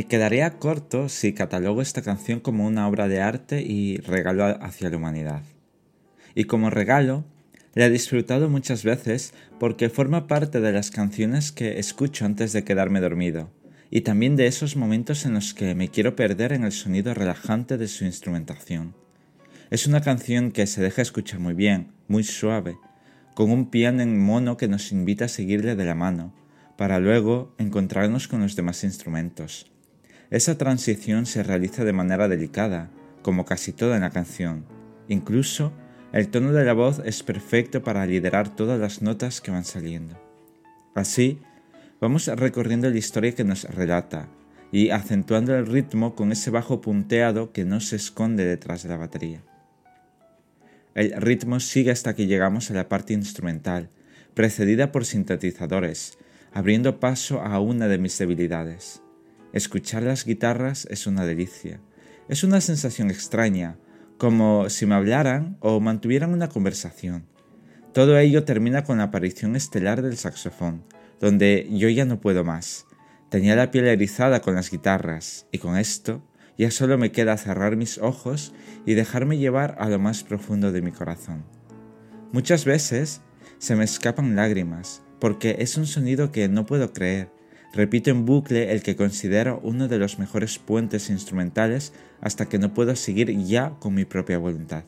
Me quedaría corto si catalogo esta canción como una obra de arte y regalo hacia la humanidad. Y como regalo, la he disfrutado muchas veces porque forma parte de las canciones que escucho antes de quedarme dormido, y también de esos momentos en los que me quiero perder en el sonido relajante de su instrumentación. Es una canción que se deja escuchar muy bien, muy suave, con un piano en mono que nos invita a seguirle de la mano, para luego encontrarnos con los demás instrumentos. Esa transición se realiza de manera delicada, como casi toda en la canción. Incluso el tono de la voz es perfecto para liderar todas las notas que van saliendo. Así, vamos recorriendo la historia que nos relata y acentuando el ritmo con ese bajo punteado que no se esconde detrás de la batería. El ritmo sigue hasta que llegamos a la parte instrumental, precedida por sintetizadores, abriendo paso a una de mis debilidades. Escuchar las guitarras es una delicia. Es una sensación extraña, como si me hablaran o mantuvieran una conversación. Todo ello termina con la aparición estelar del saxofón, donde yo ya no puedo más. Tenía la piel erizada con las guitarras, y con esto ya solo me queda cerrar mis ojos y dejarme llevar a lo más profundo de mi corazón. Muchas veces se me escapan lágrimas, porque es un sonido que no puedo creer, Repito en bucle el que considero uno de los mejores puentes instrumentales hasta que no puedo seguir ya con mi propia voluntad.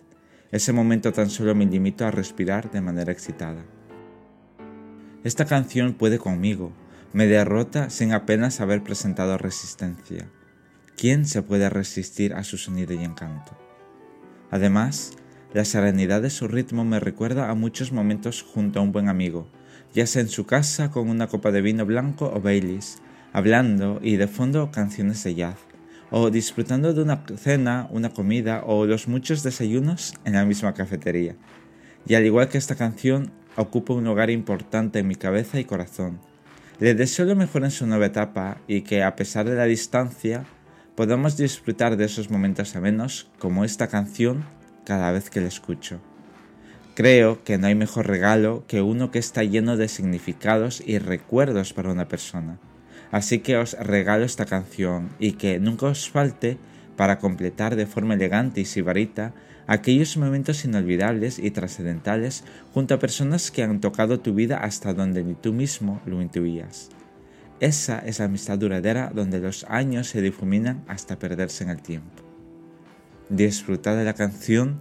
Ese momento tan solo me limito a respirar de manera excitada. Esta canción puede conmigo, me derrota sin apenas haber presentado resistencia. ¿Quién se puede resistir a su sonido y encanto? Además, la serenidad de su ritmo me recuerda a muchos momentos junto a un buen amigo, ya sea en su casa con una copa de vino blanco o Baileys, hablando y de fondo canciones de jazz, o disfrutando de una cena, una comida o los muchos desayunos en la misma cafetería. Y al igual que esta canción, ocupa un lugar importante en mi cabeza y corazón. Le deseo lo mejor en su nueva etapa y que a pesar de la distancia, podamos disfrutar de esos momentos amenos como esta canción cada vez que la escucho. Creo que no hay mejor regalo que uno que está lleno de significados y recuerdos para una persona. Así que os regalo esta canción y que nunca os falte para completar de forma elegante y sibarita aquellos momentos inolvidables y trascendentales junto a personas que han tocado tu vida hasta donde ni tú mismo lo intuías. Esa es la amistad duradera donde los años se difuminan hasta perderse en el tiempo. Disfrutad de la canción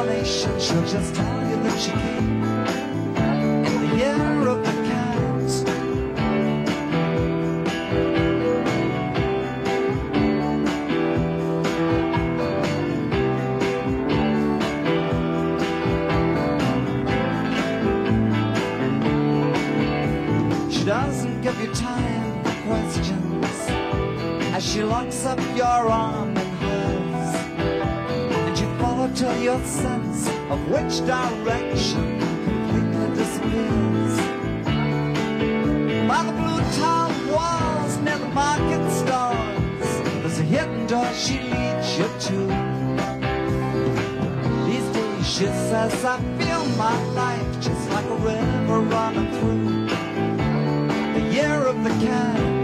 explanation. She'll just tell you that she came in the year of the doesn't give you time for questions as she locks up your arms till your sense of which direction completely disappears. By the blue tiled walls near the market stalls There's a hidden door she leads you to. These days she says I feel my life just like a river running through The year of the cat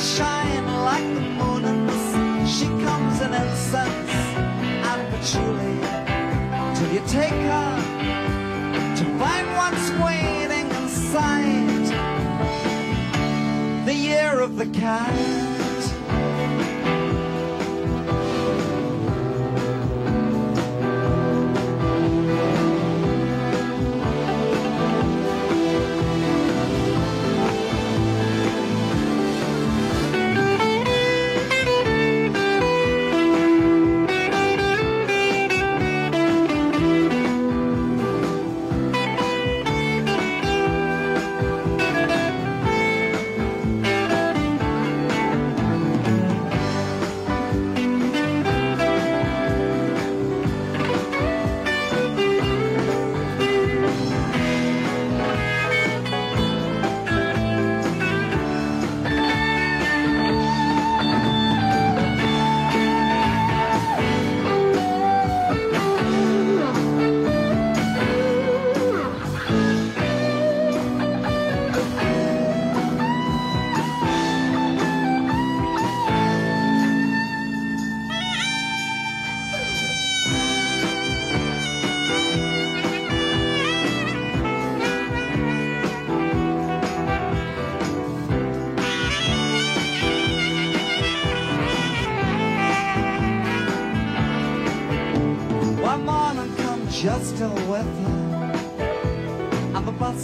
shine like the moon in the sea. She comes in incense and patchouli till you take her to find what's waiting inside the year of the cat.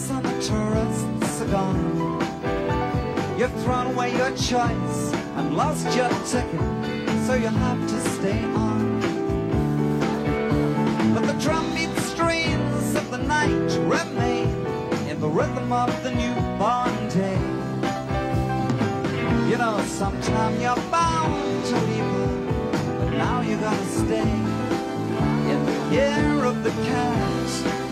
And the tourists are gone. You've thrown away your choice and lost your ticket, so you have to stay on. But the drumbeat strains of the night remain in the rhythm of the newborn day. You know, sometime you're bound to leave but now you gotta stay in the year of the cat.